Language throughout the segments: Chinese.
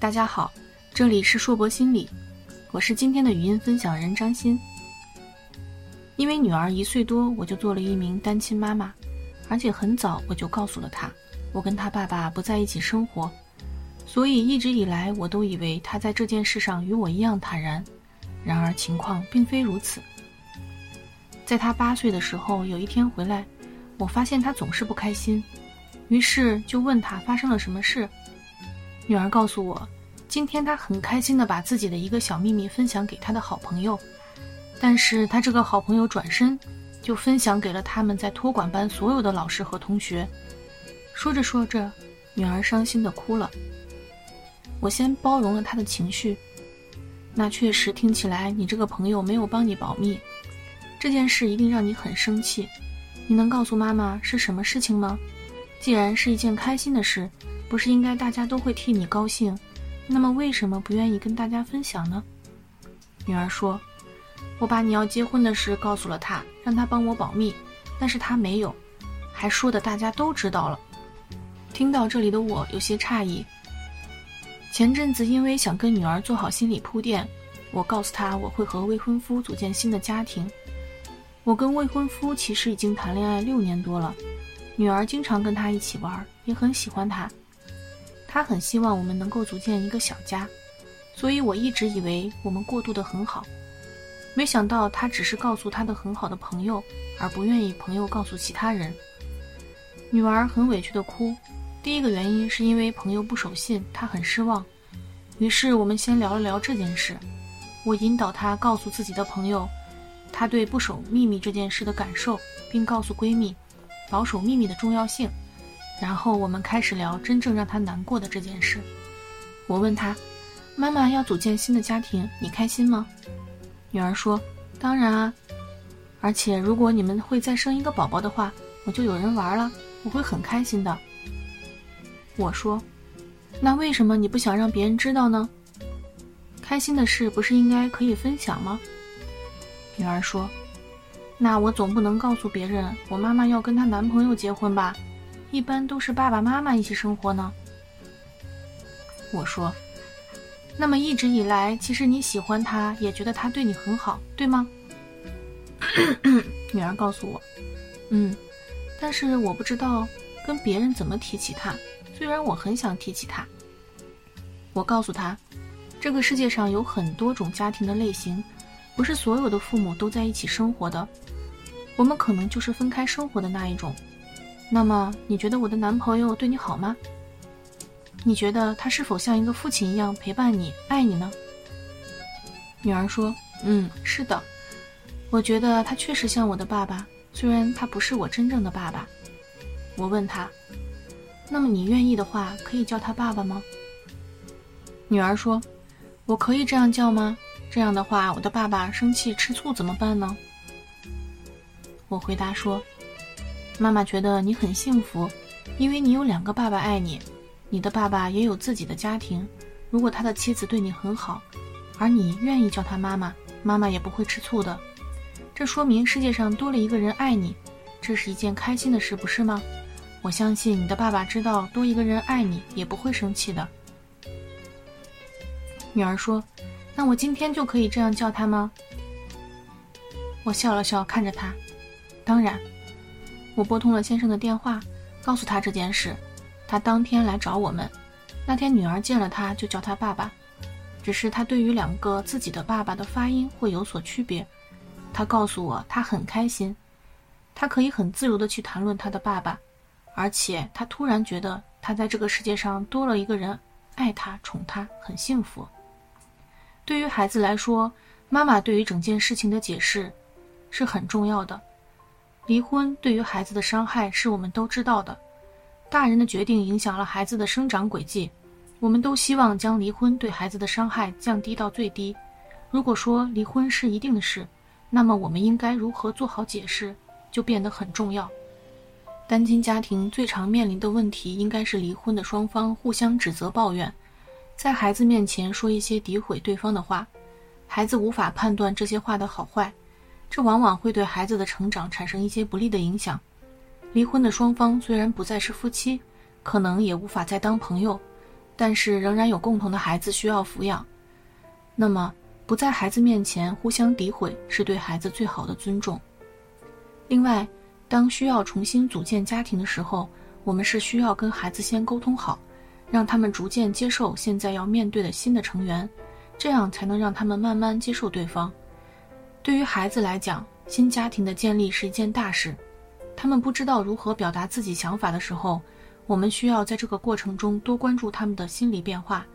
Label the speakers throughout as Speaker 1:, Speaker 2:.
Speaker 1: 大家好，这里是硕博心理，我是今天的语音分享人张欣。因为女儿一岁多，我就做了一名单亲妈妈，而且很早我就告诉了她，我跟她爸爸不在一起生活，所以一直以来我都以为她在这件事上与我一样坦然。然而情况并非如此。在她八岁的时候，有一天回来，我发现她总是不开心，于是就问她发生了什么事。女儿告诉我，今天她很开心的把自己的一个小秘密分享给她的好朋友，但是她这个好朋友转身就分享给了他们在托管班所有的老师和同学。说着说着，女儿伤心的哭了。我先包容了她的情绪，那确实听起来你这个朋友没有帮你保密，这件事一定让你很生气。你能告诉妈妈是什么事情吗？既然是一件开心的事。不是应该大家都会替你高兴，那么为什么不愿意跟大家分享呢？女儿说：“我把你要结婚的事告诉了他，让他帮我保密，但是他没有，还说的大家都知道了。”听到这里的我有些诧异。前阵子因为想跟女儿做好心理铺垫，我告诉她我会和未婚夫组建新的家庭。我跟未婚夫其实已经谈恋爱六年多了，女儿经常跟他一起玩，也很喜欢他。他很希望我们能够组建一个小家，所以我一直以为我们过渡的很好，没想到他只是告诉他的很好的朋友，而不愿意朋友告诉其他人。女儿很委屈的哭，第一个原因是因为朋友不守信，她很失望。于是我们先聊了聊这件事，我引导她告诉自己的朋友，她对不守秘密这件事的感受，并告诉闺蜜，保守秘密的重要性。然后我们开始聊真正让他难过的这件事。我问他：“妈妈要组建新的家庭，你开心吗？”女儿说：“当然啊，而且如果你们会再生一个宝宝的话，我就有人玩了，我会很开心的。”我说：“那为什么你不想让别人知道呢？开心的事不是应该可以分享吗？”女儿说：“那我总不能告诉别人我妈妈要跟她男朋友结婚吧？”一般都是爸爸妈妈一起生活呢。我说，那么一直以来，其实你喜欢他，也觉得他对你很好，对吗？女儿告诉我，嗯，但是我不知道跟别人怎么提起他。虽然我很想提起他。我告诉他，这个世界上有很多种家庭的类型，不是所有的父母都在一起生活的，我们可能就是分开生活的那一种。那么你觉得我的男朋友对你好吗？你觉得他是否像一个父亲一样陪伴你、爱你呢？女儿说：“嗯，是的，我觉得他确实像我的爸爸，虽然他不是我真正的爸爸。”我问他：“那么你愿意的话，可以叫他爸爸吗？”女儿说：“我可以这样叫吗？这样的话，我的爸爸生气吃醋怎么办呢？”我回答说。妈妈觉得你很幸福，因为你有两个爸爸爱你，你的爸爸也有自己的家庭。如果他的妻子对你很好，而你愿意叫他妈妈，妈妈也不会吃醋的。这说明世界上多了一个人爱你，这是一件开心的事，不是吗？我相信你的爸爸知道多一个人爱你也不会生气的。女儿说：“那我今天就可以这样叫他吗？”我笑了笑，看着他，当然。我拨通了先生的电话，告诉他这件事。他当天来找我们。那天女儿见了他，就叫他爸爸。只是他对于两个自己的爸爸的发音会有所区别。他告诉我，他很开心，他可以很自如地去谈论他的爸爸，而且他突然觉得他在这个世界上多了一个人爱他、宠他，很幸福。对于孩子来说，妈妈对于整件事情的解释是很重要的。离婚对于孩子的伤害是我们都知道的，大人的决定影响了孩子的生长轨迹，我们都希望将离婚对孩子的伤害降低到最低。如果说离婚是一定的事，那么我们应该如何做好解释就变得很重要。单亲家庭最常面临的问题应该是离婚的双方互相指责、抱怨，在孩子面前说一些诋毁对方的话，孩子无法判断这些话的好坏。这往往会对孩子的成长产生一些不利的影响。离婚的双方虽然不再是夫妻，可能也无法再当朋友，但是仍然有共同的孩子需要抚养。那么，不在孩子面前互相诋毁，是对孩子最好的尊重。另外，当需要重新组建家庭的时候，我们是需要跟孩子先沟通好，让他们逐渐接受现在要面对的新的成员，这样才能让他们慢慢接受对方。对于孩子来讲，新家庭的建立是一件大事，他们不知道如何表达自己想法的时候，我们需要在这个过程中多关注他们的心理变化，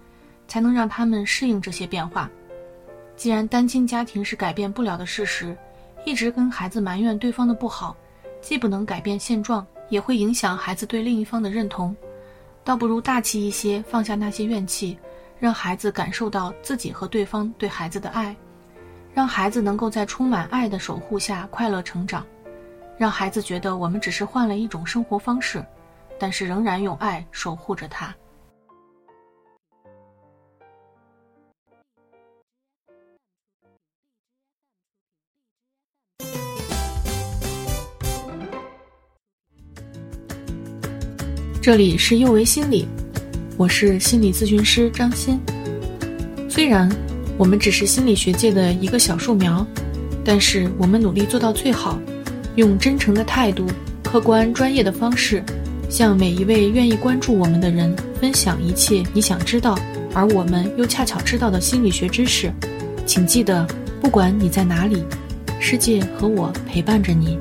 Speaker 1: 才能让他们适应这些变化。既然单亲家庭是改变不了的事实，一直跟孩子埋怨对方的不好，既不能改变现状，也会影响孩子对另一方的认同，倒不如大气一些，放下那些怨气，让孩子感受到自己和对方对孩子的爱。让孩子能够在充满爱的守护下快乐成长，让孩子觉得我们只是换了一种生活方式，但是仍然用爱守护着他。这里是幼为心理，我是心理咨询师张欣。虽然。我们只是心理学界的一个小树苗，但是我们努力做到最好，用真诚的态度、客观专业的方式，向每一位愿意关注我们的人分享一切你想知道，而我们又恰巧知道的心理学知识。请记得，不管你在哪里，世界和我陪伴着你。